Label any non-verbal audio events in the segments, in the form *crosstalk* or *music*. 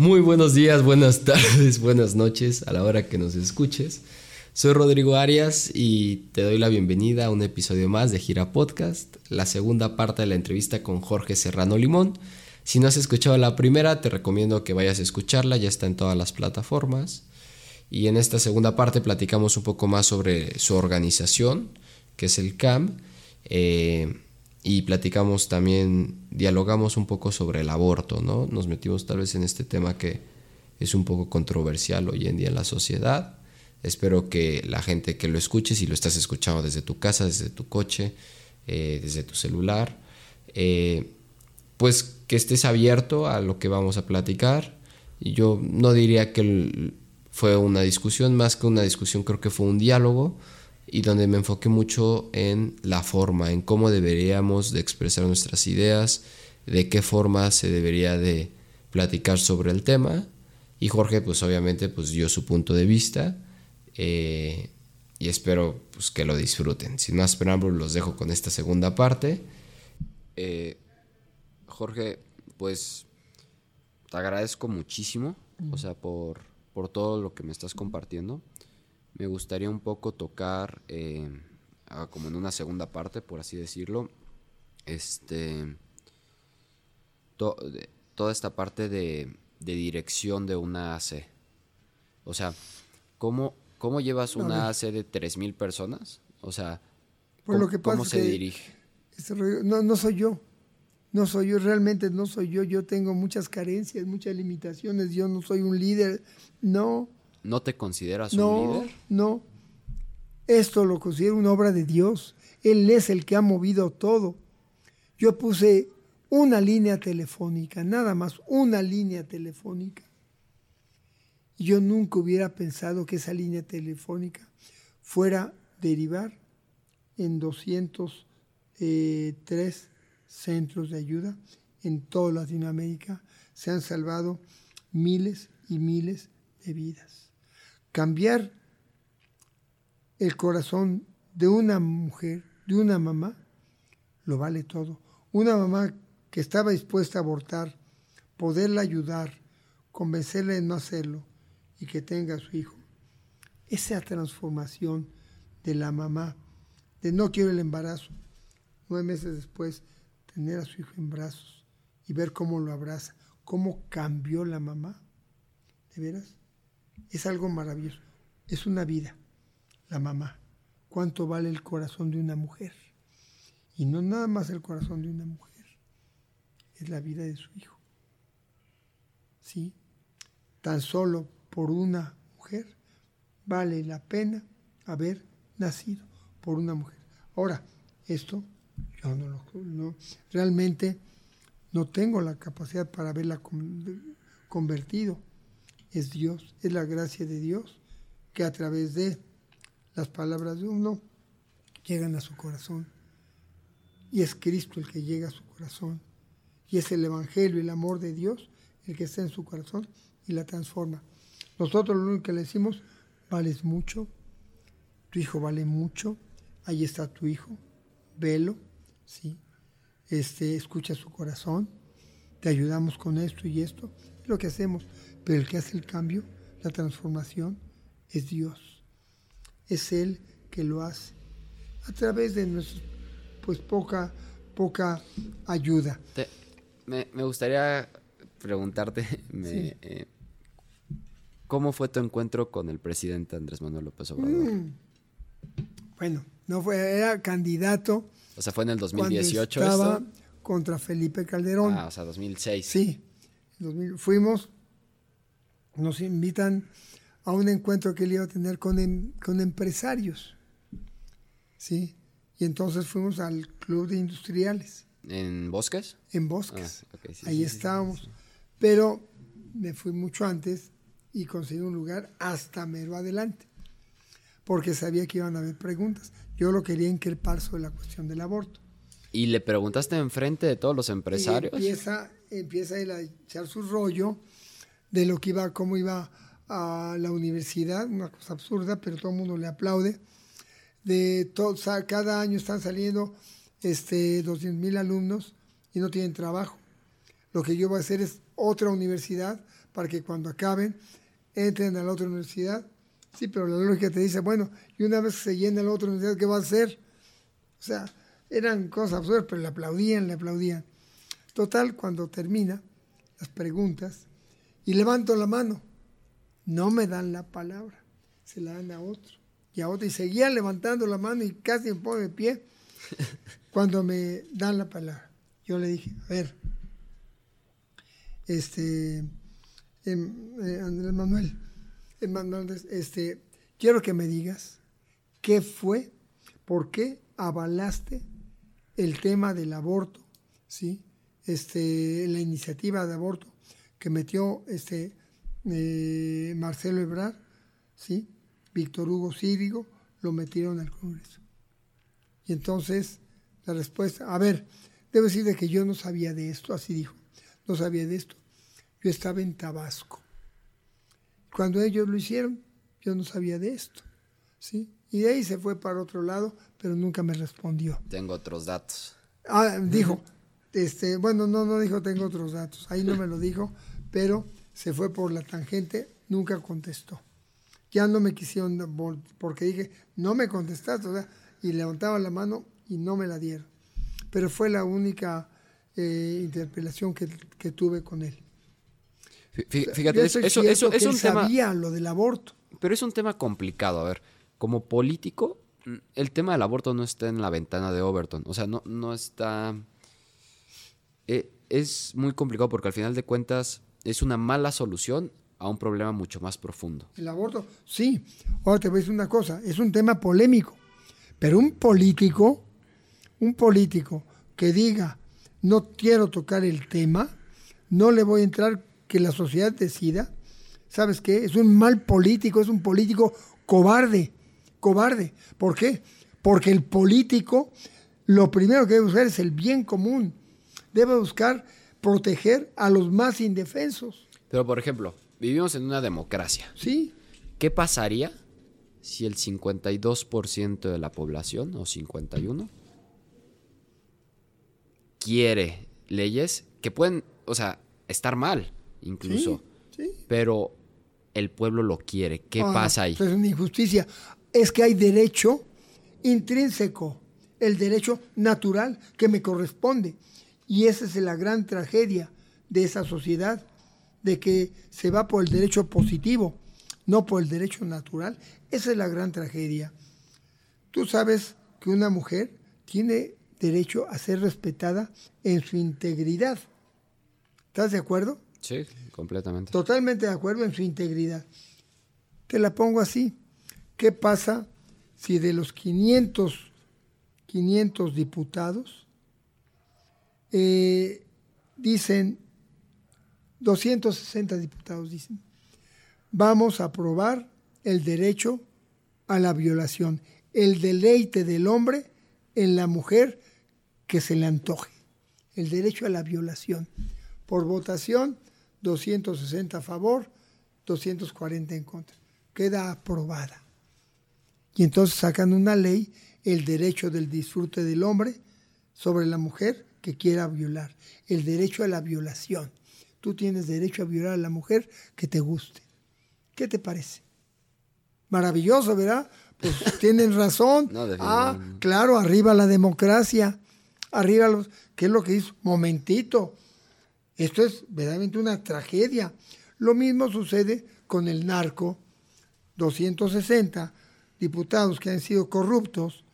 Muy buenos días, buenas *laughs* tardes, buenas noches a la hora que nos escuches. Soy Rodrigo Arias y te doy la bienvenida a un episodio más de Gira Podcast, la segunda parte de la entrevista con Jorge Serrano Limón. Si no has escuchado la primera, te recomiendo que vayas a escucharla, ya está en todas las plataformas. Y en esta segunda parte platicamos un poco más sobre su organización, que es el CAM, eh, y platicamos también, dialogamos un poco sobre el aborto, ¿no? Nos metimos tal vez en este tema que es un poco controversial hoy en día en la sociedad. Espero que la gente que lo escuche, si lo estás escuchando desde tu casa, desde tu coche, eh, desde tu celular, eh, pues que estés abierto a lo que vamos a platicar. Yo no diría que fue una discusión, más que una discusión creo que fue un diálogo y donde me enfoqué mucho en la forma, en cómo deberíamos de expresar nuestras ideas, de qué forma se debería de platicar sobre el tema. Y Jorge, pues obviamente, pues dio su punto de vista eh, y espero pues, que lo disfruten. Sin más preámbulos, los dejo con esta segunda parte. Eh, Jorge, pues te agradezco muchísimo, o sea, por, por todo lo que me estás compartiendo me gustaría un poco tocar, eh, como en una segunda parte, por así decirlo, este, toda esta parte de, dirección de una AC. O sea, ¿cómo, cómo llevas una AC de 3.000 personas? O sea, pues ¿cómo, se dirige? no, no soy yo. No soy yo, realmente no soy yo. Yo tengo muchas carencias, muchas limitaciones. Yo no soy un líder. No, ¿No te consideras un líder? No, esto lo considero una obra de Dios. Él es el que ha movido todo. Yo puse una línea telefónica, nada más una línea telefónica. Yo nunca hubiera pensado que esa línea telefónica fuera a derivar en 203 eh, centros de ayuda en toda Latinoamérica. Se han salvado miles y miles de vidas cambiar el corazón de una mujer, de una mamá, lo vale todo. Una mamá que estaba dispuesta a abortar, poderla ayudar, convencerla de no hacerlo y que tenga a su hijo. Esa transformación de la mamá, de no quiero el embarazo, nueve meses después, tener a su hijo en brazos y ver cómo lo abraza, cómo cambió la mamá. ¿De veras? Es algo maravilloso. Es una vida, la mamá. ¿Cuánto vale el corazón de una mujer? Y no nada más el corazón de una mujer, es la vida de su hijo. ¿Sí? Tan solo por una mujer vale la pena haber nacido por una mujer. Ahora, esto yo no lo no, realmente no tengo la capacidad para haberla convertido es Dios, es la gracia de Dios que a través de las palabras de uno llegan a su corazón. Y es Cristo el que llega a su corazón. Y es el Evangelio, el amor de Dios, el que está en su corazón y la transforma. Nosotros lo único que le decimos, vales mucho, tu hijo vale mucho, ahí está tu hijo, velo, ¿sí? este, escucha su corazón, te ayudamos con esto y esto, es lo que hacemos. Pero el que hace el cambio, la transformación, es Dios. Es Él que lo hace. A través de nuestra, pues poca, poca ayuda. me, gustaría preguntarte, *laughs* eh, ¿cómo fue tu encuentro con el presidente Andrés Manuel López Obrador? Mm. Bueno, no fue, era candidato. O sea, fue en el 2018 estaba contra Felipe Calderón. Ah, o sea, 2006. Sí, fuimos nos invitan a un encuentro que él iba a tener con, em, con empresarios. ¿Sí? Y entonces fuimos al Club de Industriales. ¿En Bosques? En Bosques. Ah, Ahí estábamos. Pero me fui mucho antes y conseguí un lugar hasta mero adelante. Porque sabía que iban a haber preguntas. Yo lo quería increpar sobre la cuestión del aborto. ¿Y le preguntaste enfrente de todos los empresarios? empieza, empieza él a echar su rollo de lo que iba, cómo iba a la universidad, una cosa absurda, pero todo el mundo le aplaude. De todo, cada año están saliendo este, 200 mil alumnos y no tienen trabajo. Lo que yo voy a hacer es otra universidad para que cuando acaben entren a la otra universidad. Sí, pero la lógica te dice, bueno, y una vez que se llena la otra universidad, ¿qué va a hacer? O sea, eran cosas absurdas, pero le aplaudían, le aplaudían. Total, cuando termina las preguntas y levanto la mano, no me dan la palabra, se la dan a otro y a otro. Y seguían levantando la mano y casi me pongo de pie *laughs* cuando me dan la palabra. Yo le dije, a ver, este, em, eh, Andrés Manuel, este, quiero que me digas qué fue, por qué avalaste el tema del aborto, ¿sí? Este, la iniciativa de aborto que metió este, eh, Marcelo Ebrard, ¿sí? Víctor Hugo Círigo, lo metieron al Congreso. Y entonces la respuesta, a ver, debo decir que yo no sabía de esto, así dijo, no sabía de esto. Yo estaba en Tabasco. Cuando ellos lo hicieron, yo no sabía de esto. ¿sí? Y de ahí se fue para otro lado, pero nunca me respondió. Tengo otros datos. Ah, dijo, este, bueno, no, no dijo tengo otros datos. Ahí no me lo dijo, pero se fue por la tangente, nunca contestó. Ya no me quisieron, porque dije, no me contestaste, y levantaba la mano y no me la dieron. Pero fue la única eh, interpelación que, que tuve con él. Fíjate, eso, eso, es un sabía lo del aborto. Pero es un tema complicado. A ver, como político, el tema del aborto no está en la ventana de Overton. O sea, no, no está. Eh, es muy complicado porque al final de cuentas es una mala solución a un problema mucho más profundo. El aborto, sí. Ahora te voy a decir una cosa: es un tema polémico. Pero un político, un político que diga no quiero tocar el tema, no le voy a entrar que la sociedad decida, ¿sabes qué? Es un mal político, es un político cobarde, cobarde. ¿Por qué? Porque el político lo primero que debe buscar es el bien común. Debe buscar proteger a los más indefensos. Pero, por ejemplo, vivimos en una democracia. Sí. ¿Qué pasaría si el 52% de la población, o 51%, quiere leyes que pueden, o sea, estar mal? incluso. Pero el pueblo lo quiere. ¿Qué ah, pasa ahí? Es una injusticia. Es que hay derecho intrínseco, el derecho natural que me corresponde. Y esa es la gran tragedia de esa sociedad, de que se va por el derecho positivo, no por el derecho natural. Esa es la gran tragedia. Tú sabes que una mujer tiene derecho a ser respetada en su integridad. ¿Estás de acuerdo? Sí, completamente. Totalmente de acuerdo en su integridad. Te la pongo así. ¿Qué pasa si de los 500, 500 diputados eh, dicen, 260 diputados dicen, vamos a aprobar el derecho a la violación, el deleite del hombre en la mujer que se le antoje, el derecho a la violación. Por votación 260 a favor, 240 en contra. Queda aprobada. Y entonces sacan una ley, el derecho del disfrute del hombre sobre la mujer que quiera violar, el derecho a la violación. Tú tienes derecho a violar a la mujer que te guste. ¿Qué te parece? Maravilloso, ¿verdad? Pues *laughs* tienen razón. ah, claro, arriba la democracia. Arriba los. ¿Qué es lo que hizo? Momentito. Esto es verdaderamente una tragedia. Lo mismo sucede con el narco. 260 diputados que han sido corruptos,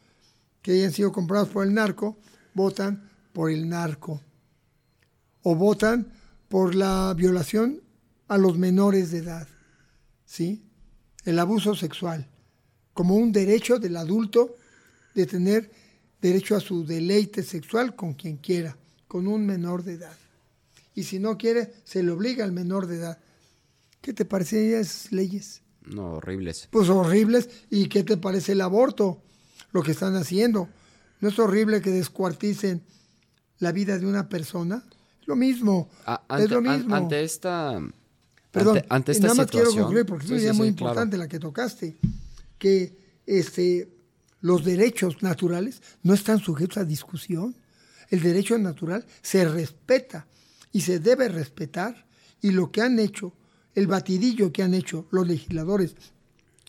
que hayan sido comprados por el narco, votan por el narco. O votan por la violación a los menores de edad. ¿Sí? El abuso sexual. Como un derecho del adulto de tener derecho a su deleite sexual con quien quiera, con un menor de edad y si no quiere, se le obliga al menor de edad. ¿Qué te parecen esas leyes? No, horribles. Pues horribles. ¿Y qué te parece el aborto? Lo que están haciendo. ¿No es horrible que descuarticen la vida de una persona? Lo mismo. es lo mismo. ante esta. Perdón, ante, esta nada más quiero concluir porque es una idea muy importante la que tocaste. Que este, los derechos naturales no están sujetos a discusión. El derecho natural se respeta y se debe respetar y lo que han hecho el batidillo que han hecho los legisladores,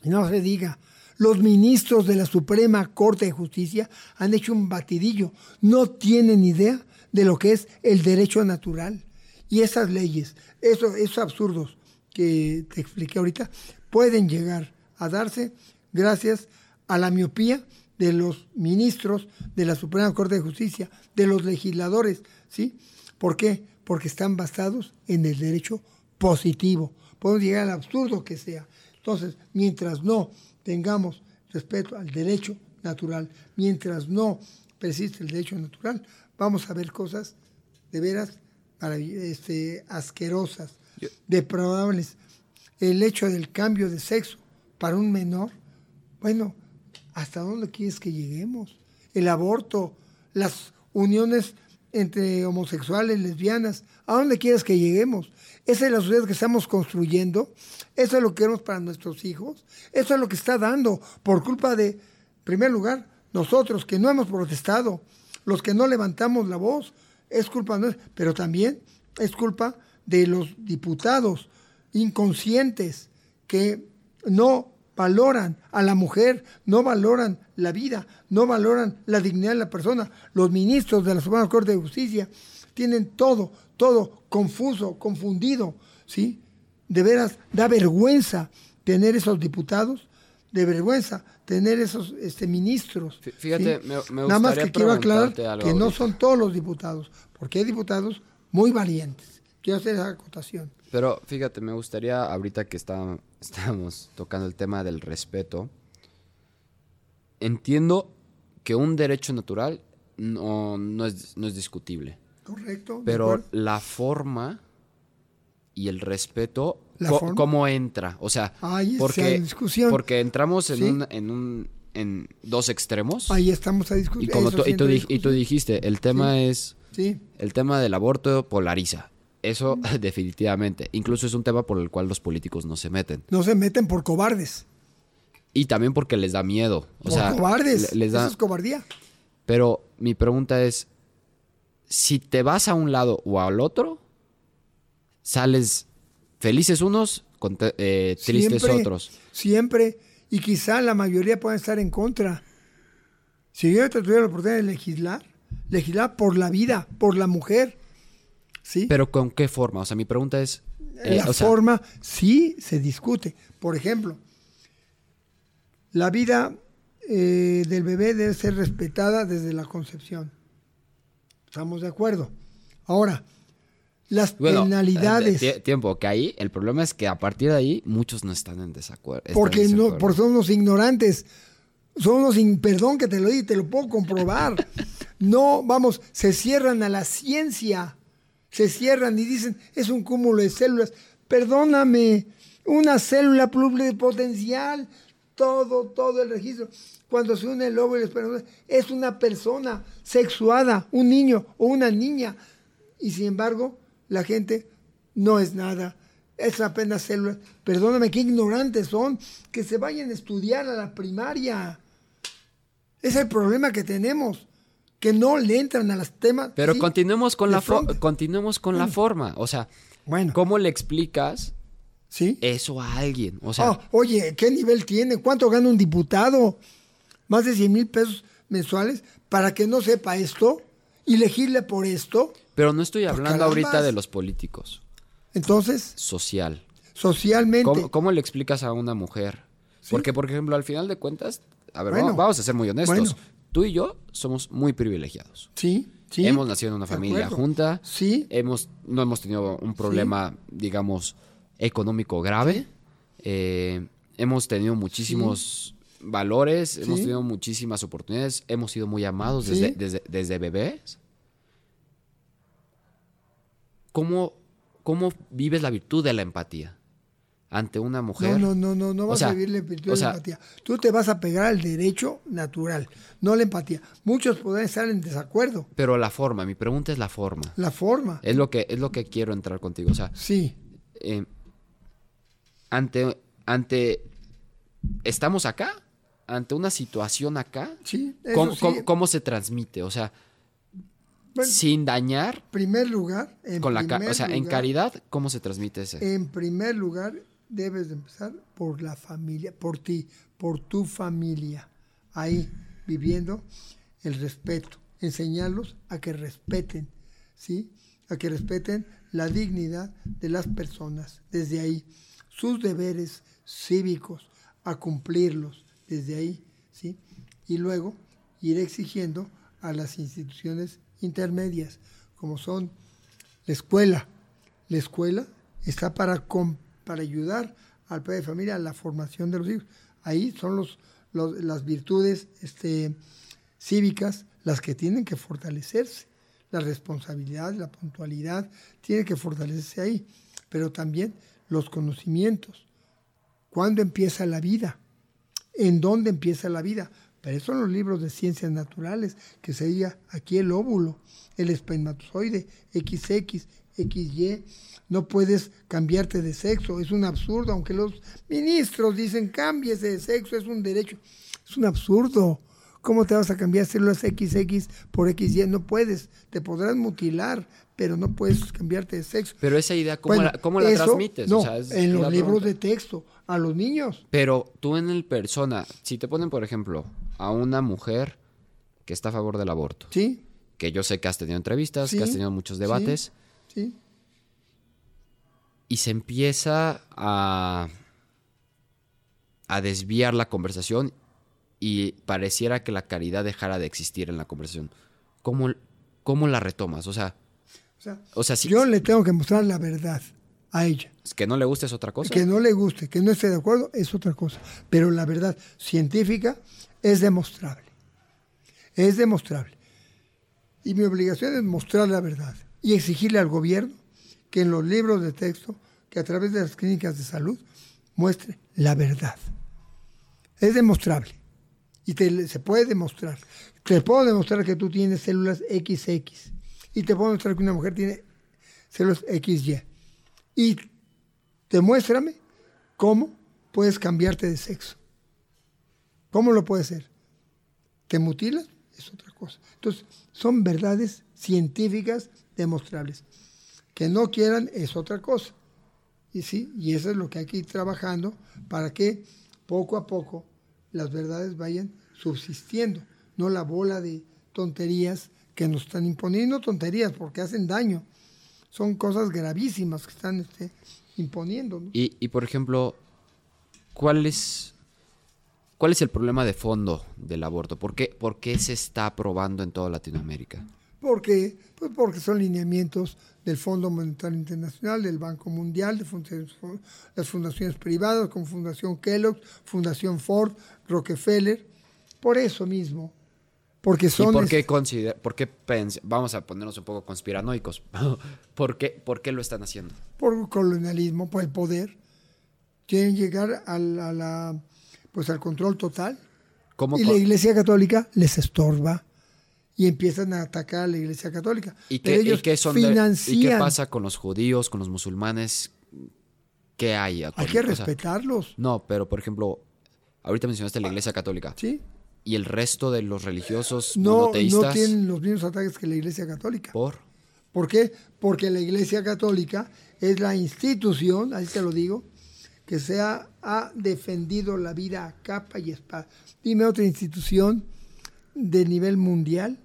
y no se diga, los ministros de la Suprema Corte de Justicia han hecho un batidillo. No tienen idea de lo que es el derecho natural. Y esas leyes, esos, esos absurdos que te expliqué ahorita, pueden llegar a darse gracias a la miopía de los ministros de la Suprema Corte de Justicia, de los legisladores, ¿sí? ¿Por qué? Porque están basados en el derecho positivo. Podemos llegar al absurdo que sea. Entonces, mientras no tengamos respeto al derecho natural, mientras no persiste el derecho natural, vamos a ver cosas de veras este, asquerosas, deprobables. El hecho del cambio de sexo para un menor, bueno, ¿hasta dónde quieres que lleguemos? El aborto, las uniones entre homosexuales, lesbianas, ¿a dónde quieres que lleguemos? Esa es la sociedad que estamos construyendo, eso es lo que queremos para nuestros hijos, eso es lo que está dando por culpa de, en primer lugar, nosotros que no hemos protestado, los que no levantamos la voz, es culpa nuestra, pero también es culpa de los diputados inconscientes que no valoran a la mujer, no valoran la vida, no valoran la dignidad de la persona. Los ministros de la Suprema Corte de Justicia tienen todo, todo confuso, confundido, ¿sí? De veras, da vergüenza tener esos diputados, de vergüenza tener esos este, ministros. Fíjate, me, me, Nada más que quiero aclarar que no son todos los diputados, porque hay diputados muy valientes. Quiero hacer esa acotación. Pero fíjate, me gustaría, ahorita que está, *laughs* estamos tocando el tema del respeto, entiendo que un derecho natural no, no, es, no es discutible. Correcto. Pero la forma y el respeto, ¿cómo entra? O sea, porque, discusión. porque entramos en, un, en, un, en dos extremos. Ahí estamos a discutir. Y, como tú, y, tú, dijiste, el tema es... Sí. El tema del aborto polariza. Eso *laughs* definitivamente. Incluso es un tema por el cual los políticos no se meten. No se meten por cobardes. Y también porque les da miedo. O por sea, cobardes. Les da... Eso es cobardía. Pero mi pregunta es, si te vas a un lado o al otro, sales felices unos, eh, tristes otros. Siempre. Y quizá la mayoría puedan estar en contra. Si yo tuviera la oportunidad de legislar, legislar por la vida, por la mujer, pero ¿con qué forma? O sea, mi pregunta es... Eh, la forma sí se discute. Por ejemplo, la vida eh, del bebé debe ser respetada desde la concepción. ¿Estamos de acuerdo? Ahora, las penalidades. Eh, tiempo, que ahí el problema es que a partir de ahí muchos no están en desacuerdo. Porque, no, porque son unos ignorantes. Son unos, perdón que te lo diga, te lo puedo comprobar. *laughs* no, vamos, se cierran a la ciencia se cierran y dicen, es un cúmulo de células. Perdóname, una célula pluripotencial, todo, todo el registro. Cuando se une el óvulo y el esperma, es una persona sexuada, un niño o una niña. Y sin embargo, la gente no es nada. Es apenas células. Perdóname, qué ignorantes son. Que se vayan a estudiar a la primaria. Es el problema que tenemos que no le entran a los temas. Pero continuemos con la continuemos con la forma, o sea, bueno. ¿cómo le explicas ¿Sí? eso a alguien? O sea, oh, oye, ¿qué nivel tiene? ¿Cuánto gana un diputado? Más de 100 mil pesos mensuales para que no sepa esto y legisle por esto. Pero no estoy hablando ahorita de los políticos. Entonces. Social. Socialmente. ¿Cómo, le explicas a una mujer? Porque, por ejemplo, al final de cuentas, a ver, vamos, a ser muy honestos tú y yo somos muy privilegiados. Sí, sí. Hemos nacido en una familia junta. Sí. Hemos, no hemos tenido un problema, digamos, económico grave. Eh, hemos tenido muchísimos valores, hemos tenido muchísimas oportunidades, hemos sido muy amados desde, desde, desde, bebés. ¿Cómo, ¿Cómo vives la virtud de la empatía? Ante una mujer. No, no, no, no, vas a vivir la empatía. Tú te vas a pegar al derecho natural, no la empatía. Muchos pueden estar en desacuerdo. Pero la forma, mi pregunta es la forma. La forma. Es lo que, es lo que quiero entrar contigo. O sea, sí. Eh, ante, ante, estamos acá, ante una situación acá. Sí, ¿cómo, ¿cómo, se transmite? O sea, sin dañar. primer lugar, en con la o sea, en caridad, ¿cómo se transmite ese? En primer lugar, debes de empezar por la familia, por ti, por tu familia. Ahí, viviendo el respeto. Enseñarlos a que respeten, ¿sí? A que respeten la dignidad de las personas. Desde ahí, sus deberes cívicos, a cumplirlos. Desde ahí, ¿sí? Y luego ir exigiendo a las instituciones intermedias, como son la escuela. La escuela está para, para ayudar al padre de familia a la formación de los hijos. Ahí son los, las virtudes este, cívicas las que tienen que fortalecerse. La responsabilidad, la puntualidad, tiene que fortalecerse ahí. Pero también los conocimientos. ¿Cuándo empieza la vida? ¿En dónde empieza la vida? Pero son los libros de ciencias naturales, que sería aquí el óvulo, el espermatozoide, XX, XY. No puedes cambiarte de sexo, es un absurdo, aunque los ministros dicen cámbiese de sexo, es un derecho. Es un absurdo. ¿Cómo te vas a cambiar células XX por XY? No puedes, te podrás mutilar, pero no puedes cambiarte de sexo. Pero esa idea, ¿cómo la, cómo la transmites? No, en los libros de texto, a los niños. Pero tú en el persona, si te ponen, por ejemplo, a una mujer que está a favor del aborto. Sí. Que yo sé que has tenido entrevistas, que has tenido muchos debates. Sí. Y se empieza a, a desviar la conversación y pareciera que la caridad dejara de existir en la conversación. ¿Cómo, cómo la retomas? O sea, o sea, si, yo le tengo que mostrar la verdad a ella. Que no le guste es otra cosa. Que no le guste, que no esté de acuerdo es otra cosa. Pero la verdad científica es demostrable. Es demostrable. Y mi obligación es mostrar la verdad y exigirle al gobierno que en los libros de texto, que a través de las clínicas de salud, muestre la verdad. Es demostrable. Y se puede demostrar. Te puedo demostrar que tú tienes células XX. Y te puedo demostrar que una mujer tiene células XY. Y demuéstrame cómo puedes cambiarte de sexo. ¿Cómo lo puede ser? ¿Te mutilas? Es otra cosa. Entonces, son verdades científicas demostrables. Que no quieran es otra cosa. Y sí, y eso es lo que hay que ir trabajando para que poco a poco las verdades vayan subsistiendo, no la bola de tonterías que nos están imponiendo, tonterías porque hacen daño. Son cosas gravísimas que están este, imponiendo. Y, y, por ejemplo, ¿cuál es ¿Cuál es el problema de fondo del aborto? ¿Por qué, por qué se está aprobando en toda Latinoamérica? Porque, pues porque son lineamientos del Fondo Monetario Internacional, del Banco Mundial, de las fundaciones privadas como Fundación Kellogg, Fundación Ford, Rockefeller. Por eso mismo. Porque son. ¿Y por qué, considera, por qué vamos a ponernos un poco conspiranoicos? *laughs* ¿Por qué, ¿Por qué lo están haciendo? Por colonialismo, por el poder. Quieren llegar a la pues al control total. y la Iglesia Católica les estorba y empiezan a atacar a la Iglesia Católica. ¿Y qué, ¿y qué pasa con los judíos, con los musulmanes? ¿Qué hay? Hay que respetarlos. no, pero por ejemplo, ahorita mencionaste la Iglesia Católica. Sí. ¿Y el resto de los religiosos no? No tienen los mismos ataques que la Iglesia Católica. ¿Por? ¿Por qué? Porque la Iglesia Católica es la institución, así te lo digo, que se ha, defendido la vida a capa y espada. Dime otra institución de nivel mundial,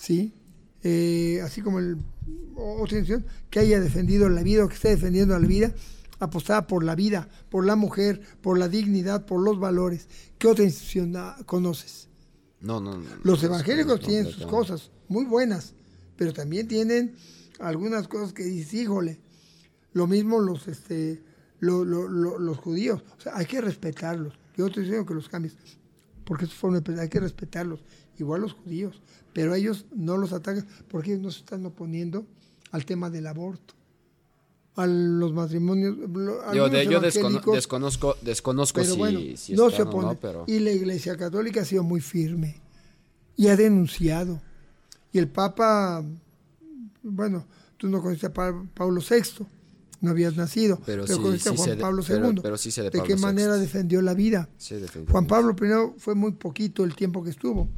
¿sí? Eh, así como el, otra institución que haya defendido la vida o que esté defendiendo la vida, apostada por la vida, por la mujer, por la dignidad, por los valores. ¿Qué otra institución conoces? No, no. no los evangélicos tienen sus cosas muy buenas, pero también tienen algunas cosas que dices, híjole, lo mismo los, este, los judíos. O sea, hay que respetarlos. Yo te digo que los cambies, porque es forma de hay que respetarlos. Igual los judíos, pero ellos no los atacan porque ellos no se están oponiendo al tema del aborto, a los matrimonios. yo, desconozco, desconozco si, bueno, no se opone. Y la Iglesia Católica ha sido muy firme y ha denunciado. Y el Papa, bueno, tú no conoces a Pablo VI no habías nacido. Pero, sí, a Juan Pablo II. Pero, sí de, de qué manera defendió la vida. Juan Pablo I fue muy poquito el tiempo que estuvo.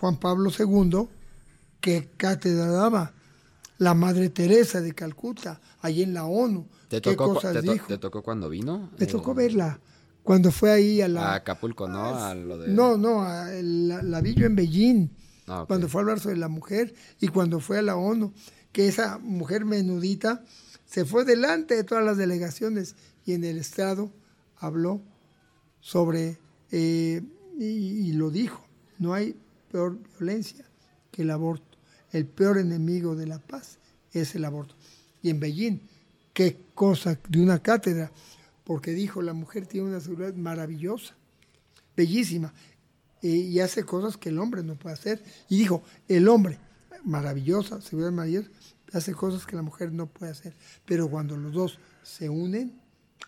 Juan Pablo II ¿Qué cátedra daba? La Madre Teresa de Calcuta, allí en la ONU. ¿Te ¿Qué tocó, cu- cosas te, dijo? te tocó cuando vino? Me Eh, tocó verla cuando fue ahí a A la... Acapulco, ¿no? A lo de... No, no, a- la, la vi yo en Beijing, Ah, cuando fue a hablar sobre la mujer y cuando fue a la ONU, que esa mujer menudita se fue delante de todas las delegaciones y en el Estado habló sobre, eh, y, y lo dijo, no hay peor violencia que el aborto. El peor enemigo de la paz es el aborto. Y en Beijing, qué cosa de una cátedra, porque dijo, la mujer tiene una seguridad maravillosa, bellísima, eh, y hace cosas que el hombre no puede hacer. Y dijo, el hombre, maravillosa, seguridad maravillosa, hace cosas que la mujer no puede hacer. Pero cuando los dos se unen,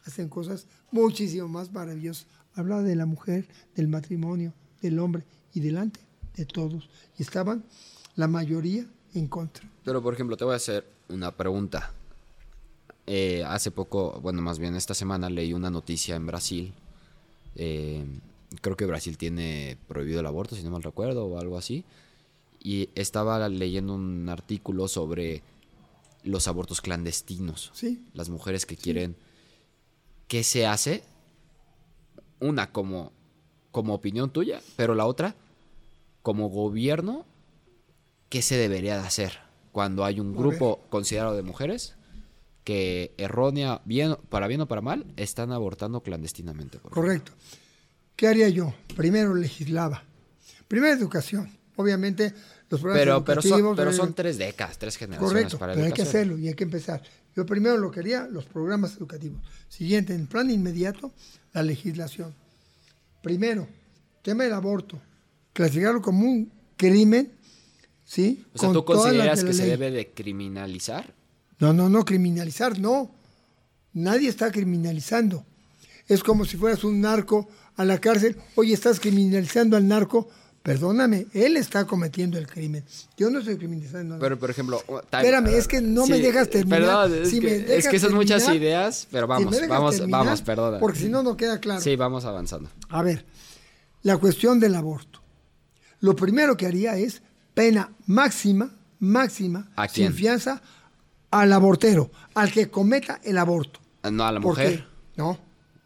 hacen cosas muchísimo más maravillosas. Habla de la mujer, del matrimonio, del hombre y delante de todos. Y estaban la mayoría en contra. Pero, por ejemplo, te voy a hacer una pregunta. Eh, hace poco, bueno, más bien esta semana leí una noticia en Brasil. Eh, creo que Brasil tiene prohibido el aborto, si no mal recuerdo, o algo así. Y estaba leyendo un artículo sobre los abortos clandestinos. Sí. Las mujeres que quieren... ¿Qué se hace? Una como, como opinión tuya, pero la otra, como gobierno, ¿qué se debería de hacer cuando hay un grupo considerado de mujeres que errónea, bien, para bien o para mal, están abortando clandestinamente? Correcto. ¿Qué haría yo? Primero legislaba. Primero educación. Obviamente los programas Pero, pero, son, educativos pero deben- son tres décadas, tres generaciones Correcto, para pero hay que hacerlo y hay que empezar. Yo primero lo quería, los programas educativos. Siguiente, en plan inmediato, la legislación. Primero, tema del aborto. Clasificarlo como un crimen, ¿sí? O sea, Con ¿tú consideras que se debe de criminalizar? No, no, no, criminalizar, no. Nadie está criminalizando. Es como si fueras un narco a la cárcel. Oye, estás criminalizando al narco. Perdóname, él está cometiendo el crimen. Yo no estoy criminalizando. Pero, por ejemplo... Espérame, es que no me dejas terminar. Perdón, es, Si me que, es que son muchas ideas, pero vamos, me vamos, terminar, vamos, perdona. Porque si no, no queda claro. Sí, vamos avanzando. A ver, la cuestión del aborto. Lo primero que haría es pena máxima, máxima, ¿A quién? sin fianza, al abortero, al que cometa el aborto. Ah, No, a la ¿Por mujer. No,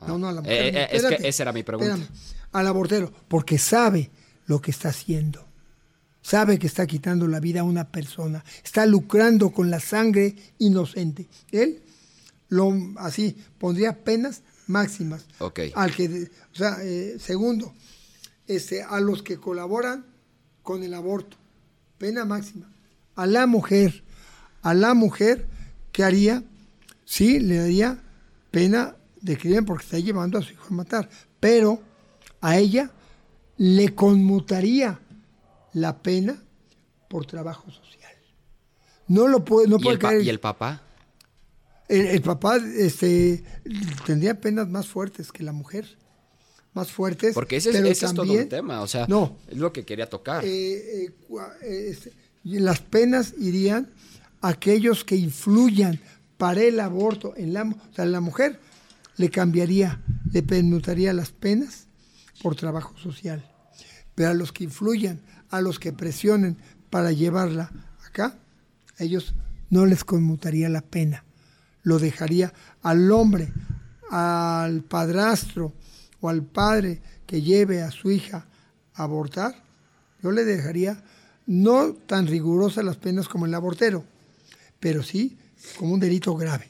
no, no, a la Eh, mujer. eh, no, es que esa era mi pregunta. espérame. Al abortero, porque sabe lo que está haciendo. Sabe que está quitando la vida a una persona. Está lucrando con la sangre inocente. Él, lo, así, pondría penas máximas. Ok. Al que, o sea, eh, segundo, este, a los que colaboran con el aborto. Pena máxima. A la mujer, a la mujer, ¿qué haría? Sí, le daría pena de crimen porque está llevando a su hijo a matar. Pero a ella le conmutaría la pena por trabajo social. No lo puede, no ¿Y, puede el caer. y el papá? El, el papá este, tendría penas más fuertes que la mujer. Más fuertes. Porque ese, pero ese es todo un también, tema, o sea, No. es lo que quería tocar. eh, eh, eh, este, y las penas irían a aquellos que influyan para el aborto. En la, o sea, la mujer le cambiaría, le permutaría las penas por trabajo social. Pero a los que influyan, a los que presionen para llevarla acá, a ellos no les conmutaría la pena. Lo dejaría al hombre, al padrastro o al padre que lleve a su hija a abortar. Yo le dejaría no tan rigurosas las penas como el abortero, pero sí como un delito grave.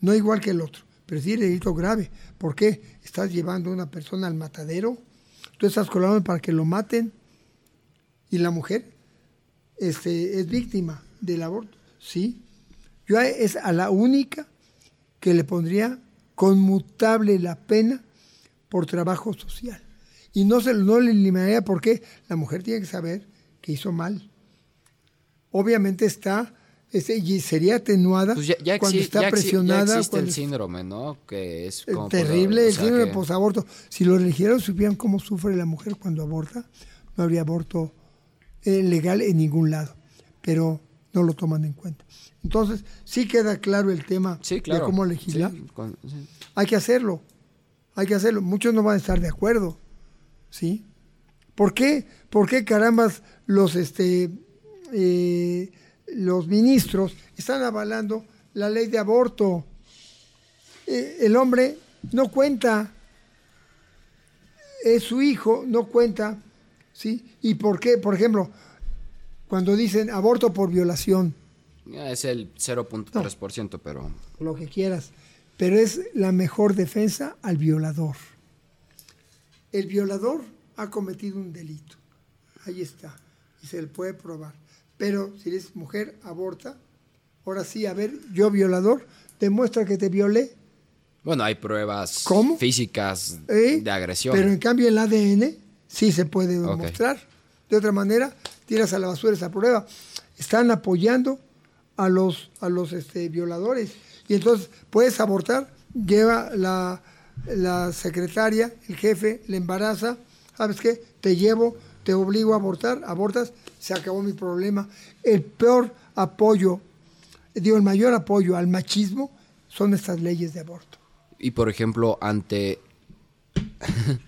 No igual que el otro, pero sí delito grave. ¿Por qué? Estás llevando a una persona al matadero, tú estás colaborando para que lo maten y la mujer este, es víctima del aborto. Sí. Yo es a la única que le pondría conmutable la pena por trabajo social. Y no, se, no le eliminaría porque la mujer tiene que saber que hizo mal. Obviamente está, y sería atenuada Pues ya, ya cuando está ya ya presionada. existe cuando el síndrome, ¿no? Que es es como... terrible el síndrome que- posaborto. Si los religiosos supieran cómo sufre la mujer cuando aborta, no habría aborto eh, legal en ningún lado. Pero no lo toman en cuenta. Entonces, sí queda claro el tema Sí, claro. de cómo legislar. Sí, con- sí. Hay que hacerlo. Hay que hacerlo. Muchos no van a estar de acuerdo. ¿Sí? ¿Por qué? ¿Por qué carambas los este eh, los ministros están avalando la ley de aborto. Eh, el hombre no cuenta, es su hijo, no cuenta, ¿sí? ¿Y por qué? Por ejemplo, cuando dicen aborto por violación. Es el 0.3%, pero... Lo que quieras, pero es la mejor defensa al violador. El violador ha cometido un delito, ahí está, y se le puede probar. Pero si eres mujer, aborta, ahora sí, a ver, yo violador, demuestra que te violé, Bueno, hay pruebas ¿Cómo? físicas ¿eh? de agresión. Pero en cambio el ADN sí se puede demostrar. De otra manera, tiras a la basura esa prueba. Están apoyando a los, a los este, violadores. Y entonces puedes abortar, lleva la, la secretaria, el jefe, le embaraza, ¿sabes qué? Te llevo, te obligo a abortar, abortas, se acabó mi problema. El peor apoyo, digo, el mayor apoyo al machismo son estas leyes de aborto. Y por ejemplo, ante *laughs*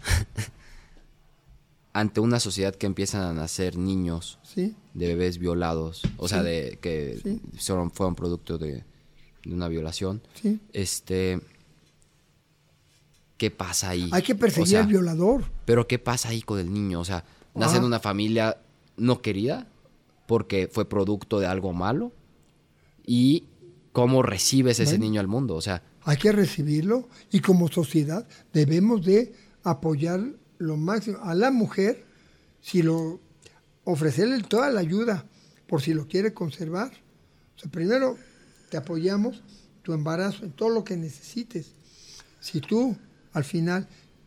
ante una sociedad que empiezan a nacer niños ¿Sí? de bebés violados, o sea, de que Sí. fueron, fueron producto de, de una violación, Sí. este, ¿qué pasa ahí? Hay que O perseguir sea, al violador. Pero ¿qué pasa ahí con el niño? O sea, nace en Ah. una familia no querida porque fue producto de algo malo y cómo recibes ese niño al mundo, o sea, Hay que recibirlo y como sociedad debemos de apoyar lo máximo a la mujer, si lo ofrecerle toda la ayuda por si lo quiere conservar. O sea, primero te apoyamos tu embarazo en todo lo que necesites. Si tú al final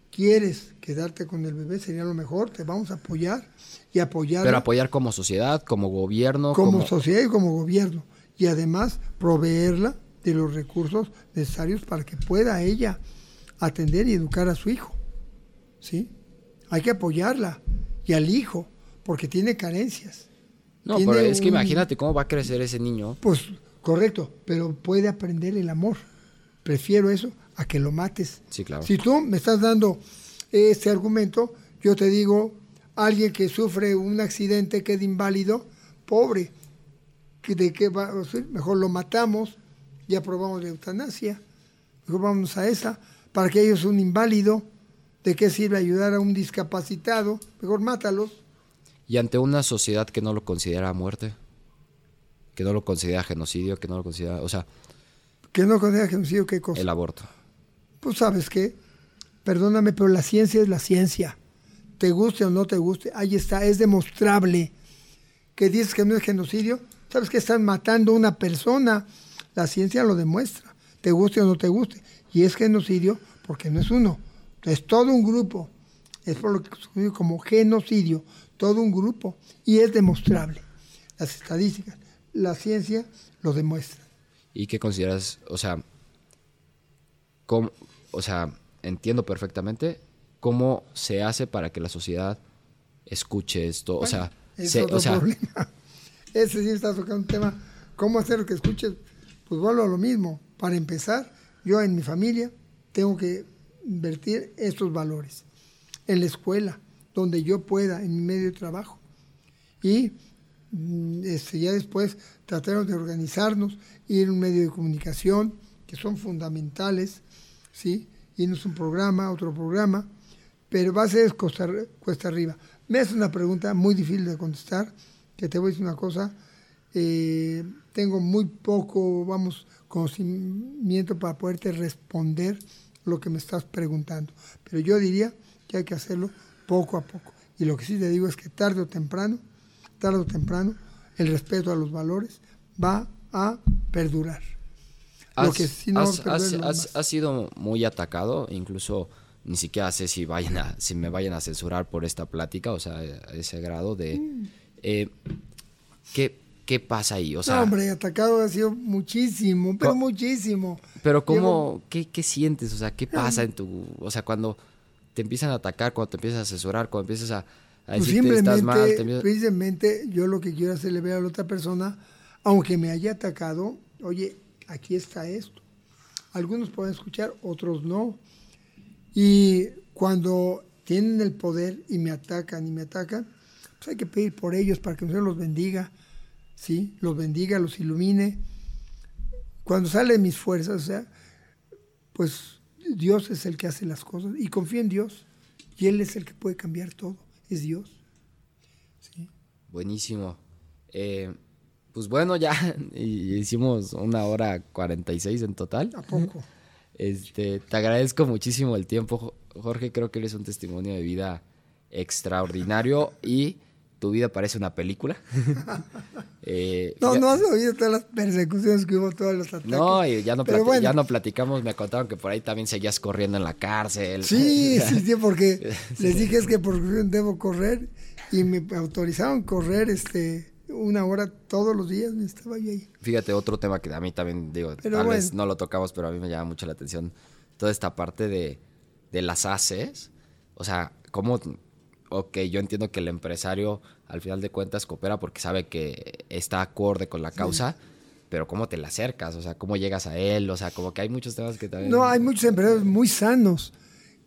quieres quedarte con el bebé sería lo mejor, te vamos a apoyar y apoyar pero apoyar como sociedad, como gobierno, como, como, sociedad y como gobierno. Y además proveerla de los recursos necesarios para que pueda ella atender y educar a su hijo. ¿Sí? Hay que apoyarla y al hijo, porque tiene carencias. No, Tiene pero es que imagínate cómo va a crecer ese niño. Pues correcto, pero puede aprender el amor. Prefiero eso a que lo mates. Sí, claro. Si tú me estás dando este argumento, yo te digo, alguien que sufre un accidente, queda inválido, pobre, que ¿de qué va a ser? Mejor lo matamos, ya probamos la eutanasia, mejor vamos a esa, para que ellos un inválido, ¿de qué sirve ayudar a un discapacitado? Mejor mátalos. Y ante una sociedad que no lo considera muerte, que no lo considera genocidio, que no lo considera, o sea, Que no considera genocidio, ¿qué cosa? el aborto. Pues sabes qué, perdóname, pero la ciencia es la ciencia. Te guste o no te guste, ahí está, es demostrable que dices que no es genocidio. Sabes que están matando a una persona, la ciencia lo demuestra, te guste o no te guste. Y es genocidio porque no es uno, es todo un grupo. Es por lo que se como genocidio, todo un grupo. Y es demostrable. Las estadísticas, la ciencia lo demuestra. ¿Y qué consideras, o sea, cómo, o sea, entiendo perfectamente cómo se hace para que la sociedad escuche esto, o sea, es se- otro o sea, problema. *laughs* Ese sí está tocando un tema. ¿Cómo hacer que escuches? Pues vuelvo a lo mismo. Para empezar, yo en mi familia tengo que invertir estos valores. En la escuela, donde yo pueda, en mi medio de trabajo. Y este, ya después trataremos de organizarnos, ir a un medio de comunicación, que son fundamentales, ¿sí? Irnos un programa, otro programa, pero va a costa, cuesta arriba. Me hace una pregunta muy difícil de contestar, que te voy a decir una cosa, eh, tengo muy poco, vamos, conocimiento para poderte responder lo que me estás preguntando, pero yo diría que hay que hacerlo poco a poco. Y lo que sí te digo es que tarde o temprano, tarde o temprano, el respeto a los valores va a perdurar. Lo has, que sí no has- has- lo has- has sido muy atacado, incluso ni siquiera sé si vayan a, si me vayan a censurar por esta plática, o sea, a ese grado de eh, ¿qué, qué pasa ahí? O sea, Mm. no, hombre, atacado ha sido muchísimo, pero muchísimo. Pero Llevo- cómo, qué, qué sientes? O sea, ¿qué pasa en tu, o sea, cuando te empiezan a atacar, cuando te empiezas a asesorar, cuando empiezas a Pues mal, te simplemente, precisamente yo lo que quiero hacerle ver a la otra persona, aunque me haya atacado, oye, aquí está esto. Algunos pueden escuchar, otros no. Y cuando tienen el poder y me atacan y me atacan, pues hay que pedir por ellos para que el Señor los bendiga. ¿sí? Los bendiga, los ilumine. Cuando salen mis fuerzas, o sea, pues Dios es el que hace las cosas y confío en Dios y Él es el que puede cambiar todo, es Dios. Buenísimo. Eh, pues bueno, ya *laughs* hicimos una hora 46 en total. ¿A poco? Este, te agradezco muchísimo el tiempo, Jorge. Creo que eres un testimonio de vida extraordinario y tu vida parece una película. *laughs* Eh, no, no has oído todas las persecuciones que hubo, todos los ataques. No, y ya no, ya no platicamos, me contaron que por ahí también seguías corriendo en la cárcel. Sí, *laughs* sí, sí, porque *laughs* les dije es que por debo correr y me autorizaron correr este una hora todos los días, me estaba yo ahí. Fíjate, otro tema que a mí también, digo, tal vez no lo tocamos, pero a mí me llama mucho la atención toda esta parte de, de las ACES. O sea, cómo ok, yo entiendo que el empresario al final de cuentas coopera porque sabe que está acorde con la causa, pero ¿cómo te le acercas? O sea, ¿cómo llegas a él? O sea, como que hay muchos temas que también... No, hay muchos empresarios muy sanos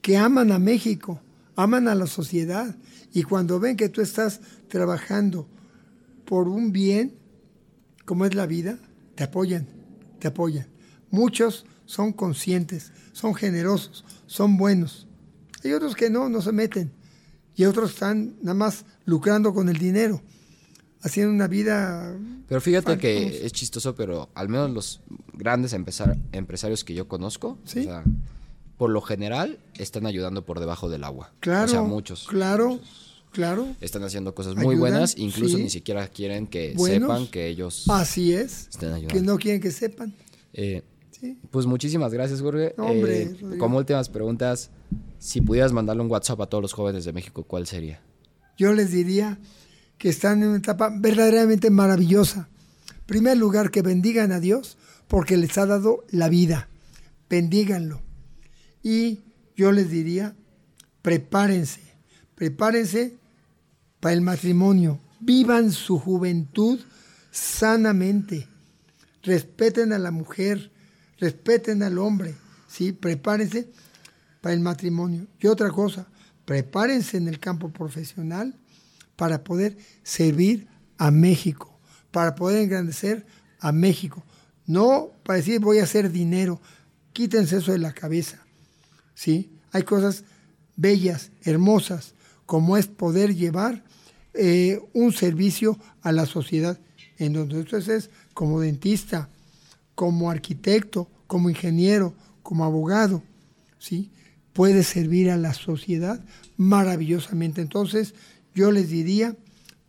que aman a México, aman a la sociedad y cuando ven que tú estás trabajando por un bien, como es la vida, te apoyan, te apoyan. Muchos son conscientes, son generosos, son buenos. Hay otros que no, no se meten y otros están nada más lucrando con el dinero, haciendo una vida... Pero fíjate que es chistoso, pero al menos los grandes empresarios que yo conozco, por lo general, están ayudando por debajo del agua. Claro. O sea, muchos. Claro. Claro. Están haciendo cosas muy buenas, incluso ni siquiera quieren que sepan que ellos. Así es. Que no quieren que sepan. Eh, pues muchísimas gracias, Jorge. Hombre, eh, como últimas preguntas, si pudieras mandarle un WhatsApp a todos los jóvenes de México, ¿cuál sería? Yo les diría que están en una etapa verdaderamente maravillosa. En primer lugar, que bendigan a Dios porque les ha dado la vida. Bendíganlo. Y yo les diría, prepárense, prepárense para el matrimonio. Vivan su juventud sanamente. Respeten a la mujer, respeten al hombre, ¿sí? Prepárense para el matrimonio. Y otra cosa, prepárense en el campo profesional para poder servir a México, para poder engrandecer a México. No para decir voy a hacer dinero, quítense eso de la cabeza. ¿sí? Hay cosas bellas, hermosas, como es poder llevar eh, un servicio a la sociedad, en donde es como dentista, como arquitecto, como ingeniero, como abogado, ¿sí? Puede servir a la sociedad maravillosamente. Entonces, yo les diría,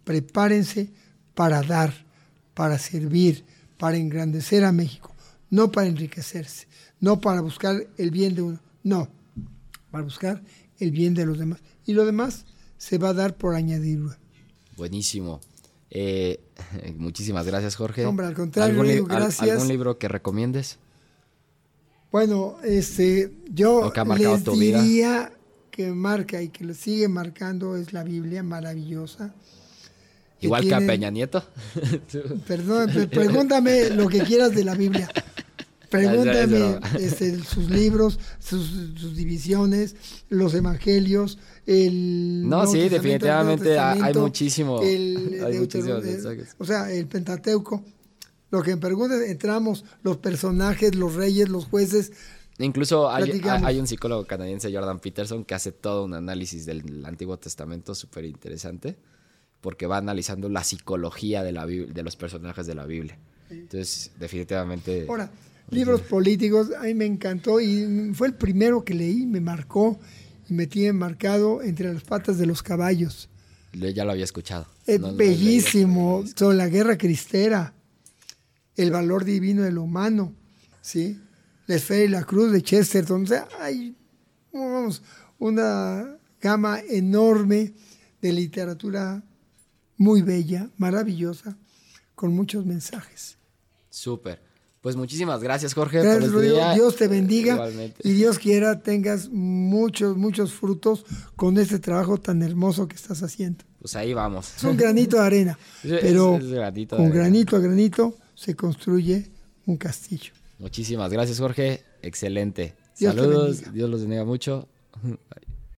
prepárense para dar, para servir, para engrandecer a México, no para enriquecerse, no para buscar el bien de uno, no, para buscar el bien de los demás. Y lo demás se va a dar por añadidura. Buenísimo. Eh, *laughs* muchísimas gracias, Jorge. Hombre, al contrario, gracias. ¿Algún libro que recomiendes? Bueno, este, yo les diría que marca y que lo sigue marcando es la Biblia maravillosa. Igual que, a Peña Nieto. *laughs* *laughs* Perdón, pregúntame lo que quieras de la Biblia. Pregúntame este, sus libros, sus, divisiones, los evangelios, el... No, sí, definitivamente hay muchísimo. *laughs* hay o sea, el Pentateuco. Lo que me preguntas, entramos los personajes, los reyes, los jueces. Incluso hay, hay, un psicólogo canadiense, Jordan Peterson, que hace todo un análisis del Antiguo Testamento súper interesante, porque va analizando la psicología de, la, de los personajes de la Biblia. Entonces, definitivamente... Ahora, libros políticos, a mí me encantó y fue el primero que leí, me marcó y me tiene marcado entre las patas de los caballos. Ya lo había escuchado. Es bellísimo, sobre la guerra cristera, el valor divino de lo humano, ¿sí? La esfera y la cruz de Chesterton, o sea, hay vamos, una gama enorme de literatura muy bella, maravillosa, con muchos mensajes. Súper. Pues muchísimas gracias, Jorge. Gracias, por este Dios te bendiga. Y Dios quiera tengas muchos, muchos frutos con este trabajo tan hermoso que estás haciendo. Pues ahí vamos. Es un granito de arena. *laughs* pero con granito a granito se construye un castillo. Muchísimas gracias, Jorge. Excelente. Saludos. Dios los bendiga mucho. *laughs*